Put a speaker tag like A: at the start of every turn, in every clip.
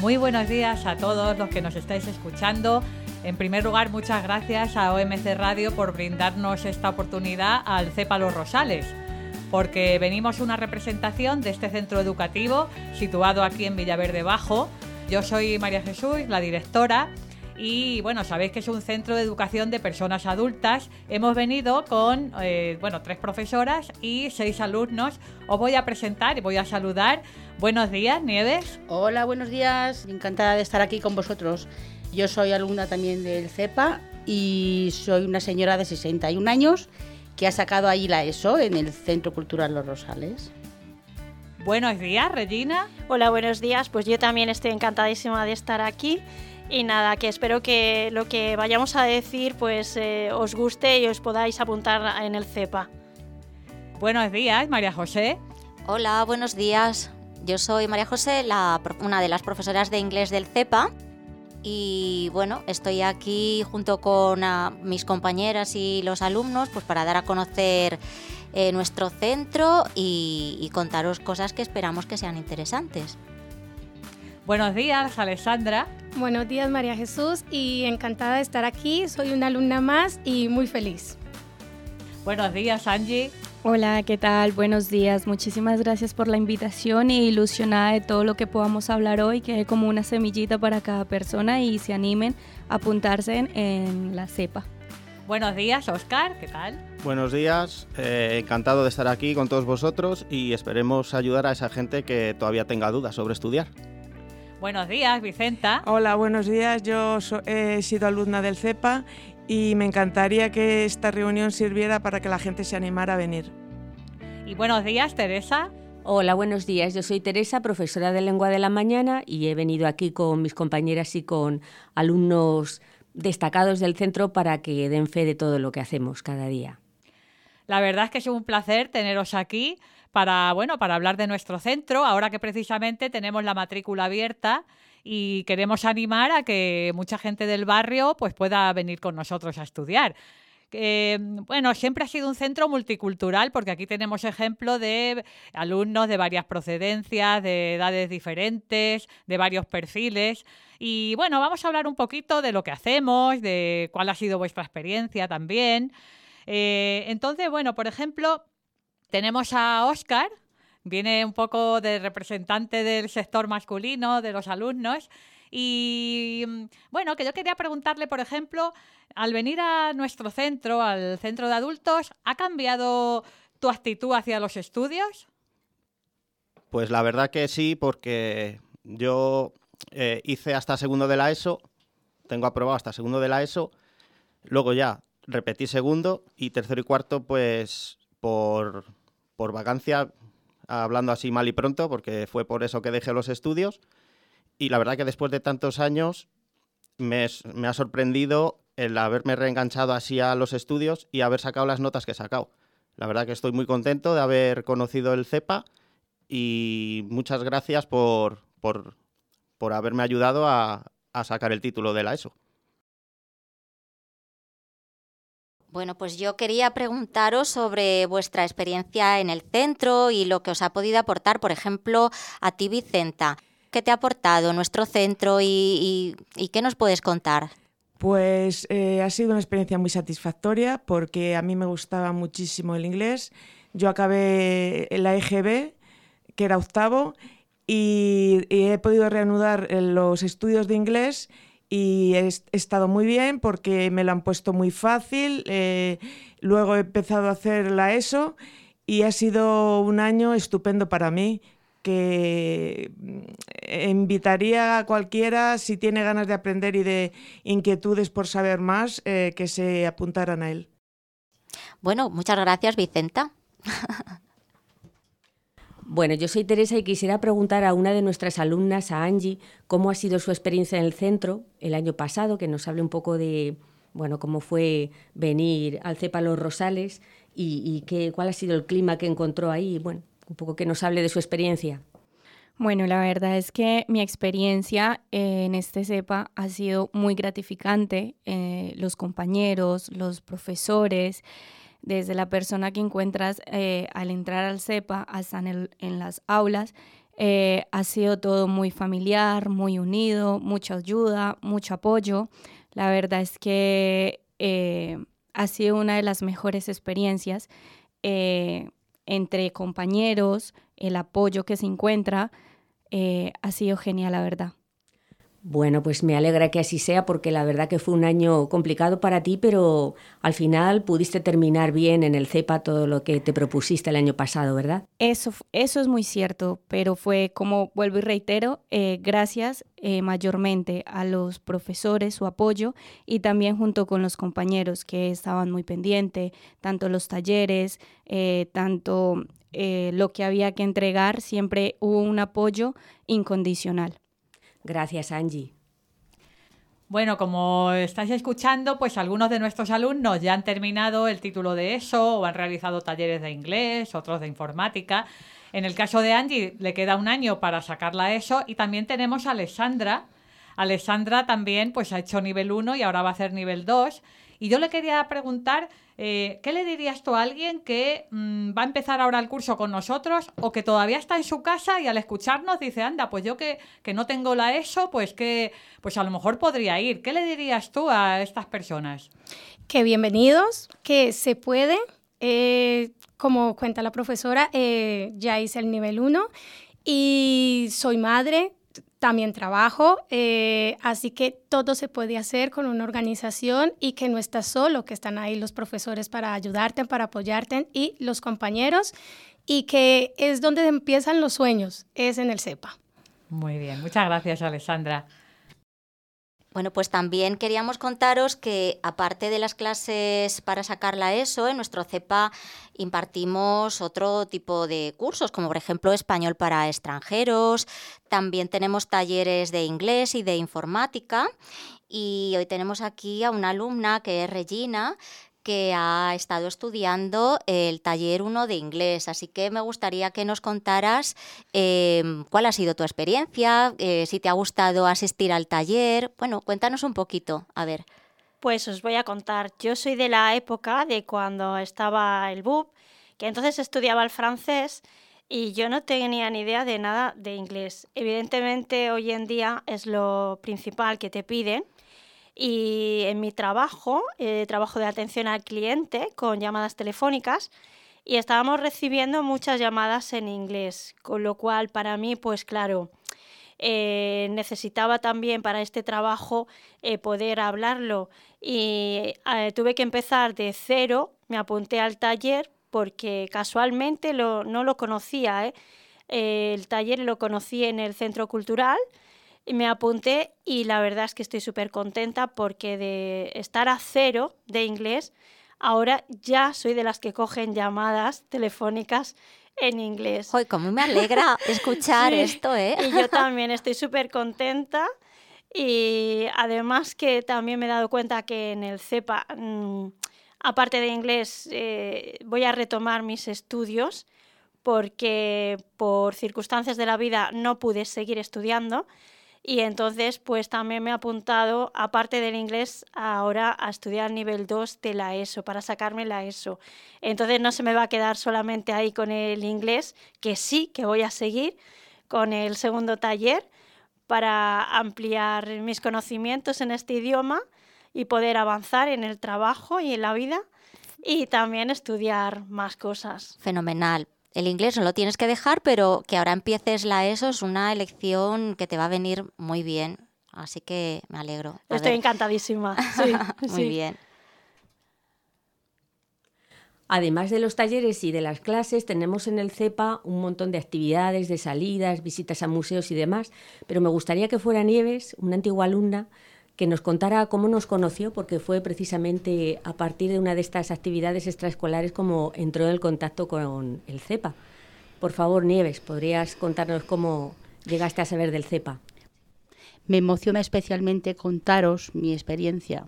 A: Muy buenos días a todos los que nos estáis escuchando. En primer lugar, muchas gracias a OMC Radio por brindarnos esta oportunidad al CEPA Los Rosales, porque venimos una representación de este centro educativo situado aquí en Villaverde Bajo. Yo soy María Jesús, la directora, y bueno, sabéis que es un centro de educación de personas adultas. Hemos venido con, eh, bueno, tres profesoras y seis alumnos. Os voy a presentar y voy a saludar. Buenos días, Nieves.
B: Hola, buenos días. Encantada de estar aquí con vosotros. Yo soy alumna también del CEPA y soy una señora de 61 años que ha sacado ahí la ESO en el Centro Cultural Los Rosales.
A: Buenos días, Regina.
C: Hola, buenos días. Pues yo también estoy encantadísima de estar aquí y nada, que espero que lo que vayamos a decir pues eh, os guste y os podáis apuntar en el CEPA.
A: Buenos días, María José.
D: Hola, buenos días. Yo soy María José, una de las profesoras de inglés del CEPA. Y bueno, estoy aquí junto con ah, mis compañeras y los alumnos pues para dar a conocer eh, nuestro centro y contaros cosas que esperamos que sean interesantes.
A: Buenos días, Alessandra.
E: Buenos días, María Jesús, y encantada de estar aquí. Soy una alumna más y muy feliz.
A: Buenos días, Angie.
F: Hola, ¿qué tal? Buenos días. Muchísimas gracias por la invitación y ilusionada de todo lo que podamos hablar hoy, que es como una semillita para cada persona y se animen a apuntarse en, la cepa.
A: Buenos días, Oscar, ¿qué tal?
G: Buenos días, eh, encantado de estar aquí con todos vosotros y esperemos ayudar a esa gente que todavía tenga dudas sobre estudiar.
A: Buenos días, Vicenta.
H: Hola, buenos días. Yo he sido alumna del CEPA y me encantaría que esta reunión sirviera para que la gente se animara a venir.
A: Y buenos días, Teresa.
I: Hola, buenos días. Yo soy Teresa, profesora de lengua de la mañana y he venido aquí con mis compañeras y con alumnos destacados del centro para que den fe de todo lo que hacemos cada día.
A: La verdad es que es un placer teneros aquí para, bueno, para hablar de nuestro centro, ahora que precisamente tenemos la matrícula abierta y queremos animar a que mucha gente del barrio pues pueda venir con nosotros a estudiar. bueno, siempre ha sido un centro multicultural porque aquí tenemos ejemplo de alumnos de varias procedencias, de edades diferentes, de varios perfiles. Y bueno, vamos a hablar un poquito de lo que hacemos, de cuál ha sido vuestra experiencia también. Eh, entonces, bueno, por ejemplo, tenemos a Oscar, viene un poco de representante del sector masculino, de los alumnos. Y mm, bueno, que yo quería preguntarle, por ejemplo, al venir a nuestro centro, al centro de adultos, ¿ha cambiado tu actitud hacia los estudios?
G: Pues la verdad que sí, porque yo eh, hice hasta segundo de la ESO, tengo aprobado hasta segundo de la ESO, luego ya repetí segundo y tercero y cuarto, pues por, por vacancia, hablando así mal y pronto, porque fue por eso que dejé los estudios. Y la verdad que después de tantos años me, ha sorprendido el haberme reenganchado así a los estudios y haber sacado las notas que he sacado. La verdad que estoy muy contento de haber conocido el CEPA y muchas gracias por, por, por haberme ayudado a, a sacar el título de la ESO.
D: Bueno, pues yo quería preguntaros sobre vuestra experiencia en el centro y lo que os ha podido aportar, por ejemplo, a ti, Vicenta. ¿Qué te ha aportado nuestro centro y, qué nos puedes contar?
H: Pues eh, ha sido una experiencia muy satisfactoria porque a mí me gustaba muchísimo el inglés. Yo acabé la EGB, que era octavo, y he podido reanudar los estudios de inglés y he, estado muy bien porque me lo han puesto muy fácil. Eh, luego he empezado a hacer la ESO y ha sido un año estupendo para mí que mm, invitaría a cualquiera, si tiene ganas de aprender y de inquietudes por saber más, eh, que se apuntaran a él.
D: Bueno, muchas gracias, Vicenta.
I: Bueno, yo soy Teresa y quisiera preguntar a una de nuestras alumnas, a Angie, cómo ha sido su experiencia en el centro el año pasado, que nos hable un poco de, bueno, cómo fue venir al CEPA Los Rosales y, qué, cuál ha sido el clima que encontró ahí, bueno, un poco que nos hable de su experiencia.
F: Bueno, la verdad es que mi experiencia en este CEPA ha sido muy gratificante. Eh, los compañeros, los profesores, desde la persona que encuentras eh, al entrar al CEPA hasta en, las aulas, Eh, ha sido todo muy familiar, muy unido, mucha ayuda, mucho apoyo. La verdad es que eh, ha sido una de las mejores experiencias entre compañeros, el apoyo que se encuentra. ha sido genial, la verdad.
I: Bueno, pues me alegra que así sea porque la verdad que fue un año complicado para ti, pero al final pudiste terminar bien en el CEPA todo lo que te propusiste el año pasado, ¿verdad?
F: Eso, eso es muy cierto, pero fue como vuelvo y reitero, eh, gracias eh, mayormente a los profesores, su apoyo y también junto con los compañeros que estaban muy pendientes, tanto los talleres, eh, tanto lo que había que entregar, siempre hubo un apoyo incondicional.
I: Gracias, Angie.
A: Bueno, como estáis escuchando, pues algunos de nuestros alumnos ya han terminado el título de eso o han realizado talleres de inglés, otros de informática. En el caso de Angie, le queda un año para sacarla eso y también tenemos a Alessandra. Alessandra también pues ha hecho nivel 1 y ahora va a hacer nivel 2 y yo le quería preguntar, eh, ¿qué le dirías tú a alguien que mm, va a empezar ahora el curso con nosotros o que todavía está en su casa y al escucharnos dice, anda, pues yo que, que no tengo la ESO, pues que pues a lo mejor podría ir. ¿Qué le dirías tú a estas personas?
E: Que bienvenidos, que se puede. Eh, como cuenta la profesora, eh, ya hice el nivel 1 y soy madre, también trabajo, eh, así que todo se puede hacer con una organización y que no estás solo, que están ahí los profesores para ayudarte, para apoyarte y los compañeros y que es donde empiezan los sueños, es en el CEPA.
A: Muy bien, muchas gracias Alessandra.
D: Bueno, pues también queríamos contaros que aparte de las clases para sacar la ESO, en nuestro CEPA impartimos otro tipo de cursos, como por ejemplo español para extranjeros, también tenemos talleres de inglés y de informática. Y hoy tenemos aquí a una alumna que es Regina, que ha estado estudiando el taller 1 de inglés. Así que me gustaría que nos contaras em, cuál ha sido tu experiencia, eh, si te ha gustado asistir al taller. Bueno, cuéntanos un poquito, a ver.
C: Pues os voy a contar. Yo soy de la época de cuando estaba el BUP, que entonces estudiaba el francés y yo no tenía ni idea de nada de inglés. Evidentemente hoy en día es lo principal que te piden y en mi trabajo, eh, trabajo de atención al cliente con llamadas telefónicas, y estábamos recibiendo muchas llamadas en inglés, con lo cual para mí, pues claro, eh, necesitaba también para este trabajo eh, poder hablarlo. Y tuve que empezar de cero, me apunté al taller porque casualmente lo, no lo conocía, el taller lo conocí en el centro cultural me apunté y la verdad es que estoy súper contenta porque de estar a cero de inglés, ahora ya soy de las que cogen llamadas telefónicas en inglés.
D: Hoy, cómo me alegra escuchar esto, ¿eh?
C: Y yo también estoy súper contenta. Y además que también me he dado cuenta que en el CEPA, mm, aparte de inglés, eh, voy a retomar mis estudios porque por circunstancias de la vida no pude seguir estudiando y entonces, pues también me he apuntado, aparte del inglés, ahora a estudiar nivel 2 de la ESO, para sacarme la ESO. Entonces no se me va a quedar solamente ahí con el inglés, que sí, que voy a seguir con el segundo taller para ampliar mis conocimientos en este idioma y poder avanzar en el trabajo y en la vida y también estudiar más cosas.
D: Fenomenal el inglés no lo tienes que dejar, pero que ahora empieces la ESO es una elección que te va a venir muy bien. Así que me alegro.
C: Estoy encantadísima. Sí,
D: muy bien.
I: Además de los talleres y de las clases, tenemos en el CEPA un montón de actividades, de salidas, visitas a museos y demás, pero me gustaría que fuera Nieves, una antigua alumna, que nos contara cómo nos conoció, porque fue precisamente a partir de una de estas actividades extraescolares como entró en el contacto con el CEPA. Por favor, Nieves, ¿podrías contarnos cómo llegaste a saber del CEPA?
B: Me emociona especialmente contaros mi experiencia.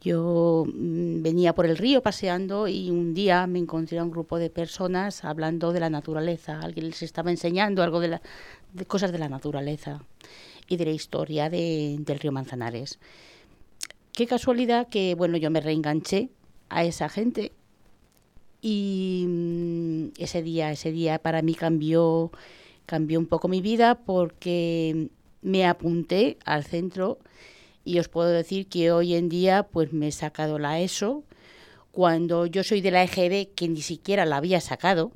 B: Yo mm, venía por el río paseando y un día me encontré a un grupo de personas hablando de la naturaleza. Alguien les estaba enseñando algo de, de cosas de la naturaleza y de la historia de, del río Manzanares. Qué casualidad que, bueno, yo me reenganché a esa gente y mm, ese día, ese día para mí cambió cambió un poco mi vida porque me apunté al centro y os puedo decir que hoy en día pues me he sacado la ESO cuando yo soy de la EGB que ni siquiera la había sacado.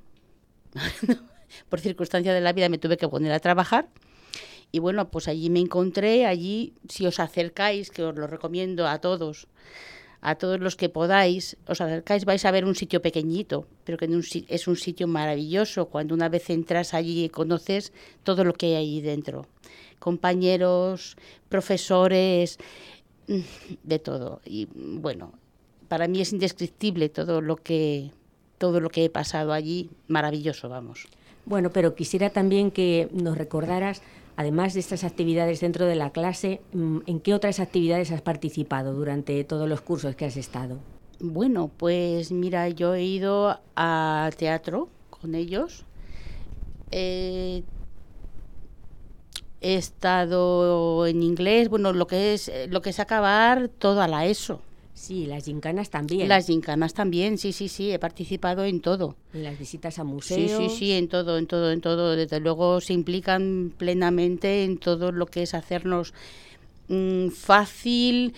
B: Por circunstancias de la vida me tuve que poner a trabajar. Y bueno, pues allí me encontré, allí si os acercáis, que os lo recomiendo a todos, a todos los que podáis, os acercáis, vais a ver un sitio pequeñito, pero que es un sitio maravilloso cuando una vez entras allí y conoces todo lo que hay allí dentro. Compañeros, profesores, mm, de todo. Y bueno, para mí es indescriptible todo lo que todo lo que he pasado allí, maravilloso, vamos.
I: Bueno, pero quisiera también que nos recordaras además de estas actividades dentro de la clase, mm, ¿en qué otras actividades has participado durante todos los cursos que has estado?
B: Bueno, pues mira, yo he ido a teatro con ellos. he estado en inglés, bueno, lo que es lo que es acabar todo a la ESO.
I: Sí, las gincanas también.
B: Las gincanas también, sí, sí, sí, he participado en todo.
I: En las visitas a museos.
B: Sí, sí, sí, en todo, en todo, en todo. Desde luego se implican plenamente en todo lo que es hacernos mm, fácil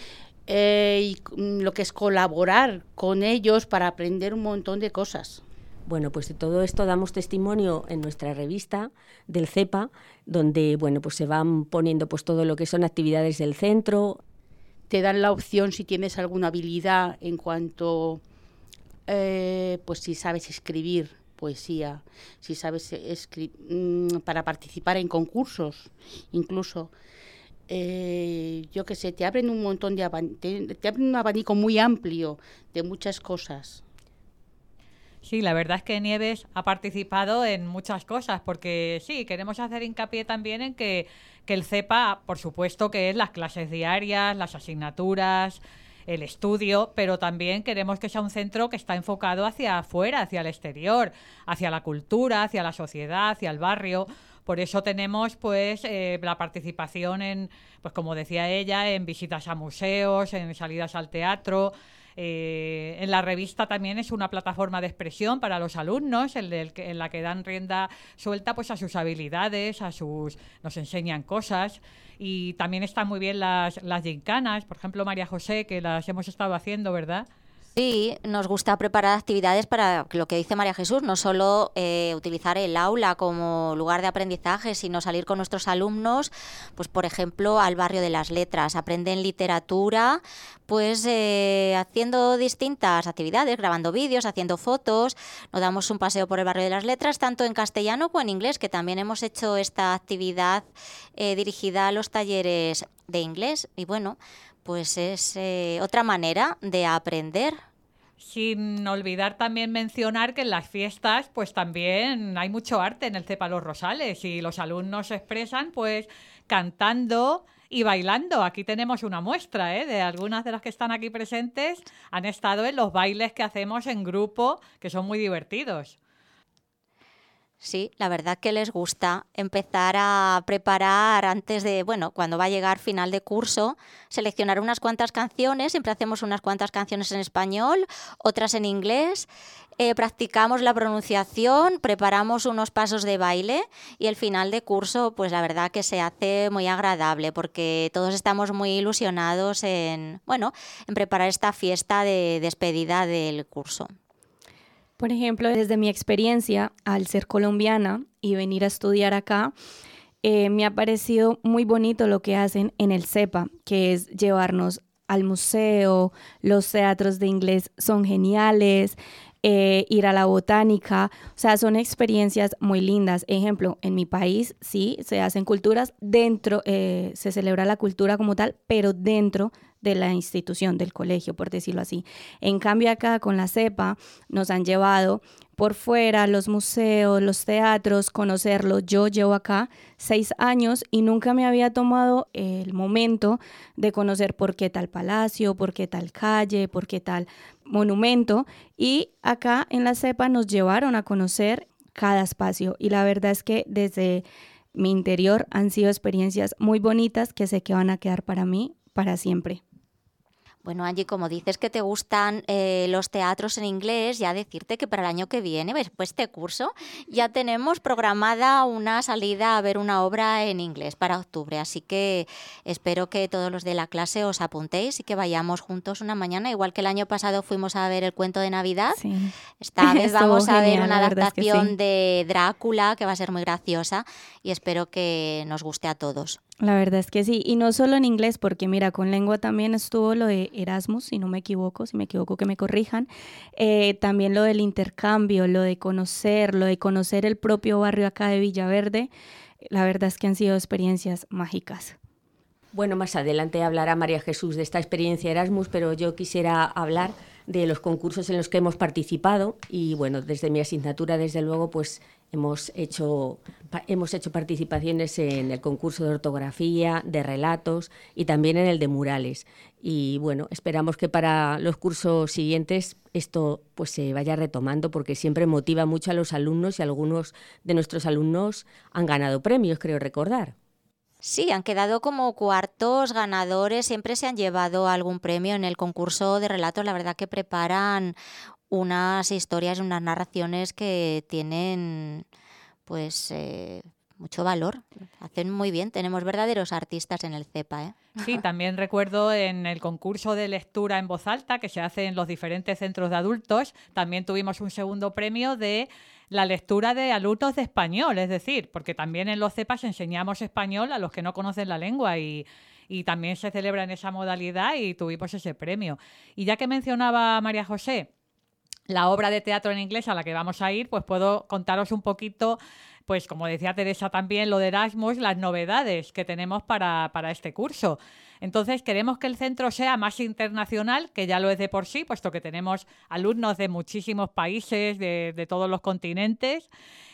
B: eh, y mm, lo que es colaborar con ellos para aprender un montón de cosas.
I: Bueno, pues de todo esto damos testimonio en nuestra revista del CEPA, donde bueno, pues se van poniendo pues todo lo que son actividades del centro,
B: te dan la opción si tienes alguna habilidad en cuanto, eh, pues si sabes escribir poesía, si sabes mm, para participar en concursos, incluso. Eh, yo qué sé, te abren un montón de te abren un abanico muy amplio de muchas cosas.
A: Sí, la verdad es que Nieves ha participado en muchas cosas, porque sí, queremos hacer hincapié también en que, el CEPA, por supuesto, que es las clases diarias, las asignaturas, el estudio, pero también queremos que sea un centro que está enfocado hacia afuera, hacia el exterior, hacia la cultura, hacia la sociedad, hacia el barrio. Por eso tenemos pues eh, la participación en, pues como decía ella, en visitas a museos, en salidas al teatro, eh, en la revista también es una plataforma de expresión para los alumnos, en, la que dan rienda suelta pues a sus habilidades, a sus nos enseñan cosas y también están muy bien las las gincanas, por ejemplo María José que las hemos estado haciendo, ¿verdad?
D: Sí, nos gusta preparar actividades para lo que dice María Jesús, no solo eh, utilizar el aula como lugar de aprendizaje, sino salir con nuestros alumnos, pues por ejemplo, al barrio de las letras, aprenden literatura, pues eh, haciendo distintas actividades, grabando vídeos, haciendo fotos, nos damos un paseo por el barrio de las letras, tanto en castellano como en inglés, que también hemos hecho esta actividad eh, dirigida a los talleres de inglés. Y bueno, pues es eh, otra manera de aprender.
A: Sin olvidar también mencionar que en las fiestas, pues también hay mucho arte en el Cepa Los Rosales y los alumnos se expresan, pues cantando y bailando. Aquí tenemos una muestra ¿eh? de algunas de las que están aquí presentes, han estado en los bailes que hacemos en grupo, que son muy divertidos.
D: Sí, la verdad que les gusta empezar a preparar antes de, bueno, cuando va a llegar final de curso, seleccionar unas cuantas canciones, siempre hacemos unas cuantas canciones en español, otras en inglés, eh, practicamos la pronunciación, preparamos unos pasos de baile y el final de curso, pues la verdad que se hace muy agradable porque todos estamos muy ilusionados en, bueno, en preparar esta fiesta de despedida del curso.
F: Por ejemplo, desde mi experiencia al ser colombiana y venir a estudiar acá, eh, me ha parecido muy bonito lo que hacen en el CEPA, que es llevarnos al museo, los teatros de inglés son geniales, eh, ir a la botánica, o sea, son experiencias muy lindas. Ejemplo, en mi país sí se hacen culturas dentro, eh, se celebra la cultura como tal, pero dentro de la institución, del colegio, por decirlo así. En cambio acá con la CEPA nos han llevado por fuera los museos, los teatros, conocerlo. Yo llevo acá seis años y nunca me había tomado el momento de conocer por qué tal palacio, por qué tal calle, por qué tal monumento. Y acá en la CEPA nos llevaron a conocer cada espacio. Y la verdad es que desde mi interior han sido experiencias muy bonitas que sé que van a quedar para mí para siempre.
D: Bueno, Angie, como dices que te gustan eh, los teatros en inglés, ya decirte que para el año que viene, después pues, de este curso, ya tenemos programada una salida a ver una obra en inglés para octubre. Así que espero que todos los de la clase os apuntéis y que vayamos juntos una mañana. Igual que el año pasado fuimos a ver el cuento de Navidad, esta vez vamos a ver una adaptación de Drácula que va a ser muy graciosa y espero que nos guste a todos.
F: La verdad es que sí, y no solo en inglés, porque mira, con lengua también estuvo lo de Erasmus, si no me equivoco, si me equivoco que me corrijan, eh, también lo del intercambio, lo de conocer, lo de conocer el propio barrio acá de Villaverde, la verdad es que han sido experiencias mágicas.
I: Bueno, más adelante hablará María Jesús de esta experiencia Erasmus, pero yo quisiera hablar de los concursos en los que hemos participado y bueno, desde mi asignatura, desde luego, pues hemos hecho, hemos hecho participaciones en el concurso de ortografía, de relatos y también en el de murales. Y bueno, esperamos que para los cursos siguientes esto pues se vaya retomando porque siempre motiva mucho a los alumnos y algunos de nuestros alumnos han ganado premios, creo recordar.
D: Sí, han quedado como cuartos ganadores, siempre se han llevado algún premio en el concurso de relatos, la verdad que preparan unas historias, unas narraciones que tienen pues eh, mucho valor, hacen muy bien, tenemos verdaderos artistas en el CEPA. ¿eh?
A: Sí, también recuerdo en el concurso de lectura en voz alta que se hace en los diferentes centros de adultos, también tuvimos un segundo premio de la lectura de alumnos de español, es decir, porque también en los CEPAS enseñamos español a los que no conocen la lengua y, también se celebra en esa modalidad y tuvimos ese premio. Y ya que mencionaba María José, la obra de teatro en inglés a la que vamos a ir, pues puedo contaros un poquito, pues como decía Teresa también, lo de Erasmus, las novedades que tenemos para, para este curso. Entonces, queremos que el centro sea más internacional, que ya lo es de por sí, puesto que tenemos alumnos de muchísimos países, de, todos los continentes.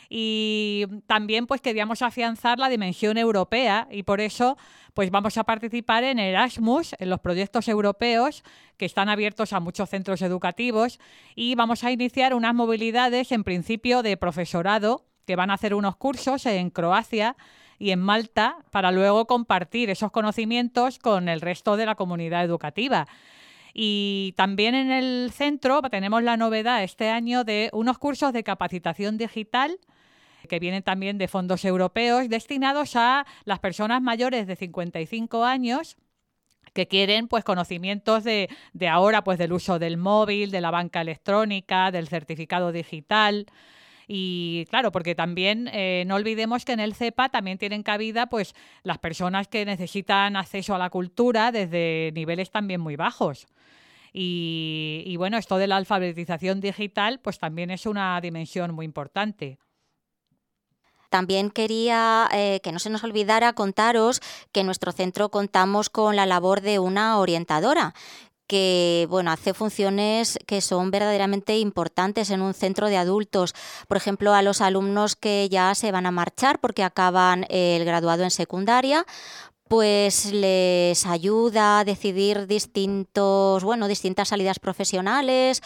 A: Y también pues queríamos afianzar la dimensión europea y por eso pues vamos a participar en Erasmus, en los proyectos europeos que están abiertos a muchos centros educativos. Y vamos a iniciar unas movilidades en principio de profesorado que van a hacer unos cursos en Croacia y en Malta para luego compartir esos conocimientos con el resto de la comunidad educativa. Y también en el centro tenemos la novedad este año de unos cursos de capacitación digital que vienen también de fondos europeos destinados a las personas mayores de 55 años que quieren pues conocimientos de, de ahora pues del uso del móvil, de la banca electrónica, del certificado digital, y claro, porque también eh, no olvidemos que en el CEPA también tienen cabida pues las personas que necesitan acceso a la cultura desde niveles también muy bajos. Y, bueno, esto de la alfabetización digital pues también es una dimensión muy importante.
D: También quería eh, que no se nos olvidara contaros que en nuestro centro contamos con la labor de una orientadora que bueno, hace funciones que son verdaderamente importantes en un centro de adultos. Por ejemplo, a los alumnos que ya se van a marchar porque acaban el graduado en secundaria, pues les ayuda a decidir distintos, bueno, distintas salidas profesionales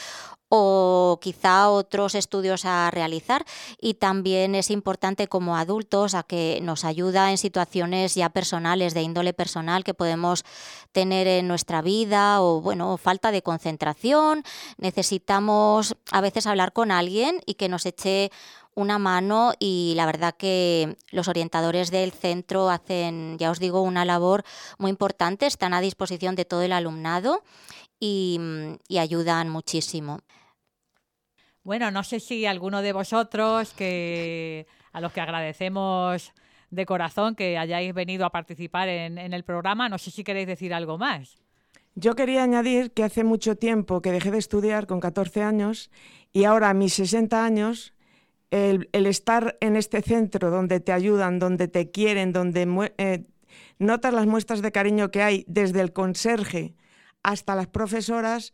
D: o quizá otros estudios a realizar y también es importante como adultos a que nos ayuda en situaciones ya personales de índole personal que podemos tener en nuestra vida o bueno, falta de concentración, necesitamos a veces hablar con alguien y que nos eche una mano y la verdad que los orientadores del centro hacen, ya os digo, una labor muy importante, están a disposición de todo el alumnado y, y ayudan muchísimo.
A: Bueno, no sé si alguno de vosotros que a los que agradecemos de corazón que hayáis venido a participar en, el programa, no sé si queréis decir algo más.
H: Yo quería añadir que hace mucho tiempo que dejé de estudiar con 14 años y ahora a mis 60 años el, estar en este centro donde te ayudan, donde te quieren, donde eh, notas las muestras de cariño que hay desde el conserje hasta las profesoras,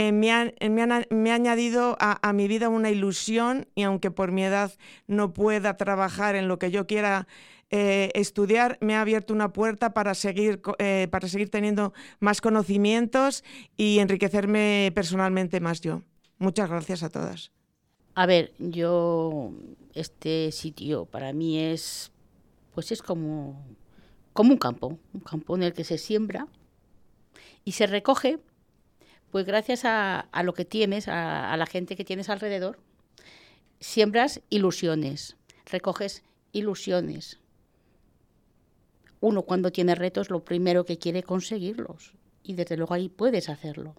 H: eh, me, ha, añadido a, mi vida una ilusión y aunque por mi edad no pueda trabajar en lo que yo quiera eh, estudiar, me ha abierto una puerta para seguir, eh, para seguir teniendo más conocimientos y enriquecerme personalmente más yo. Muchas gracias a todas.
B: A ver, yo este sitio para mí es pues es como como un campo, un campo en el que se siembra y se recoge Pues gracias a, lo que tienes, a, la gente que tienes alrededor, siembras ilusiones, recoges ilusiones. Uno cuando tiene retos lo primero que quiere conseguirlos y desde luego ahí puedes hacerlo.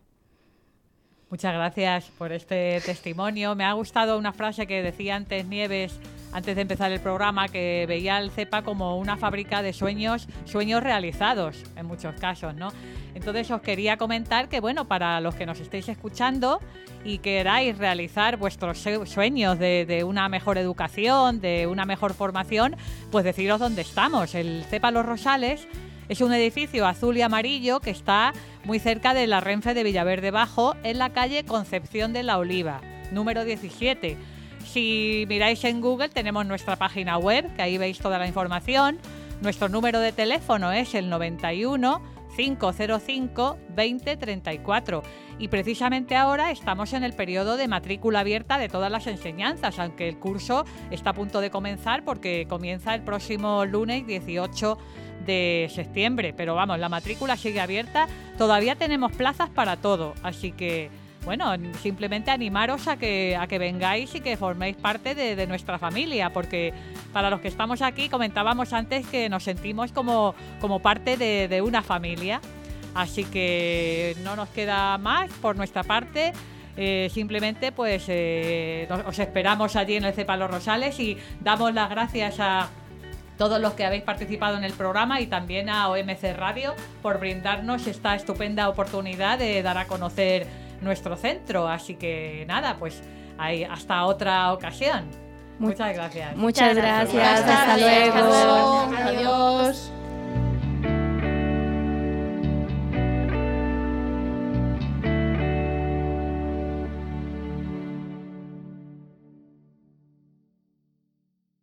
A: Muchas gracias por este testimonio. Me ha gustado una frase que decía antes Nieves, antes de empezar el programa, que veía el CEPA como una fábrica de sueños, sueños realizados en muchos casos, ¿no? Entonces os quería comentar que, bueno, para los que nos estéis escuchando y queráis realizar vuestros sueños de, de una mejor educación, de una mejor formación, pues deciros dónde estamos. El CEPA Los Rosales es un edificio azul y amarillo que está muy cerca de la Renfe de Villaverde Bajo, en la calle Concepción de la Oliva, número 17. Si miráis en Google tenemos nuestra página web, que ahí veis toda la información. Nuestro número de teléfono es el 91 505 2034 y precisamente ahora estamos en el periodo de matrícula abierta de todas las enseñanzas, aunque el curso está a punto de comenzar porque comienza el próximo lunes 18 de septiembre. Pero vamos, la matrícula sigue abierta. Todavía tenemos plazas para todo. Así que, bueno, simplemente animaros a que, a que vengáis y que forméis parte de, nuestra familia. Porque para los que estamos aquí, comentábamos antes que nos sentimos como, como parte de, una familia. Así que no nos queda más por nuestra parte. Eh, simplemente pues eh, os esperamos allí en el Cepa Los Rosales y damos las gracias a todos los que habéis participado en el programa y también a OMC Radio por brindarnos esta estupenda oportunidad de dar a conocer nuestro centro. Así que nada, pues hasta otra ocasión. Muchas gracias.
F: Muchas gracias. Hasta, luego.
B: Adiós.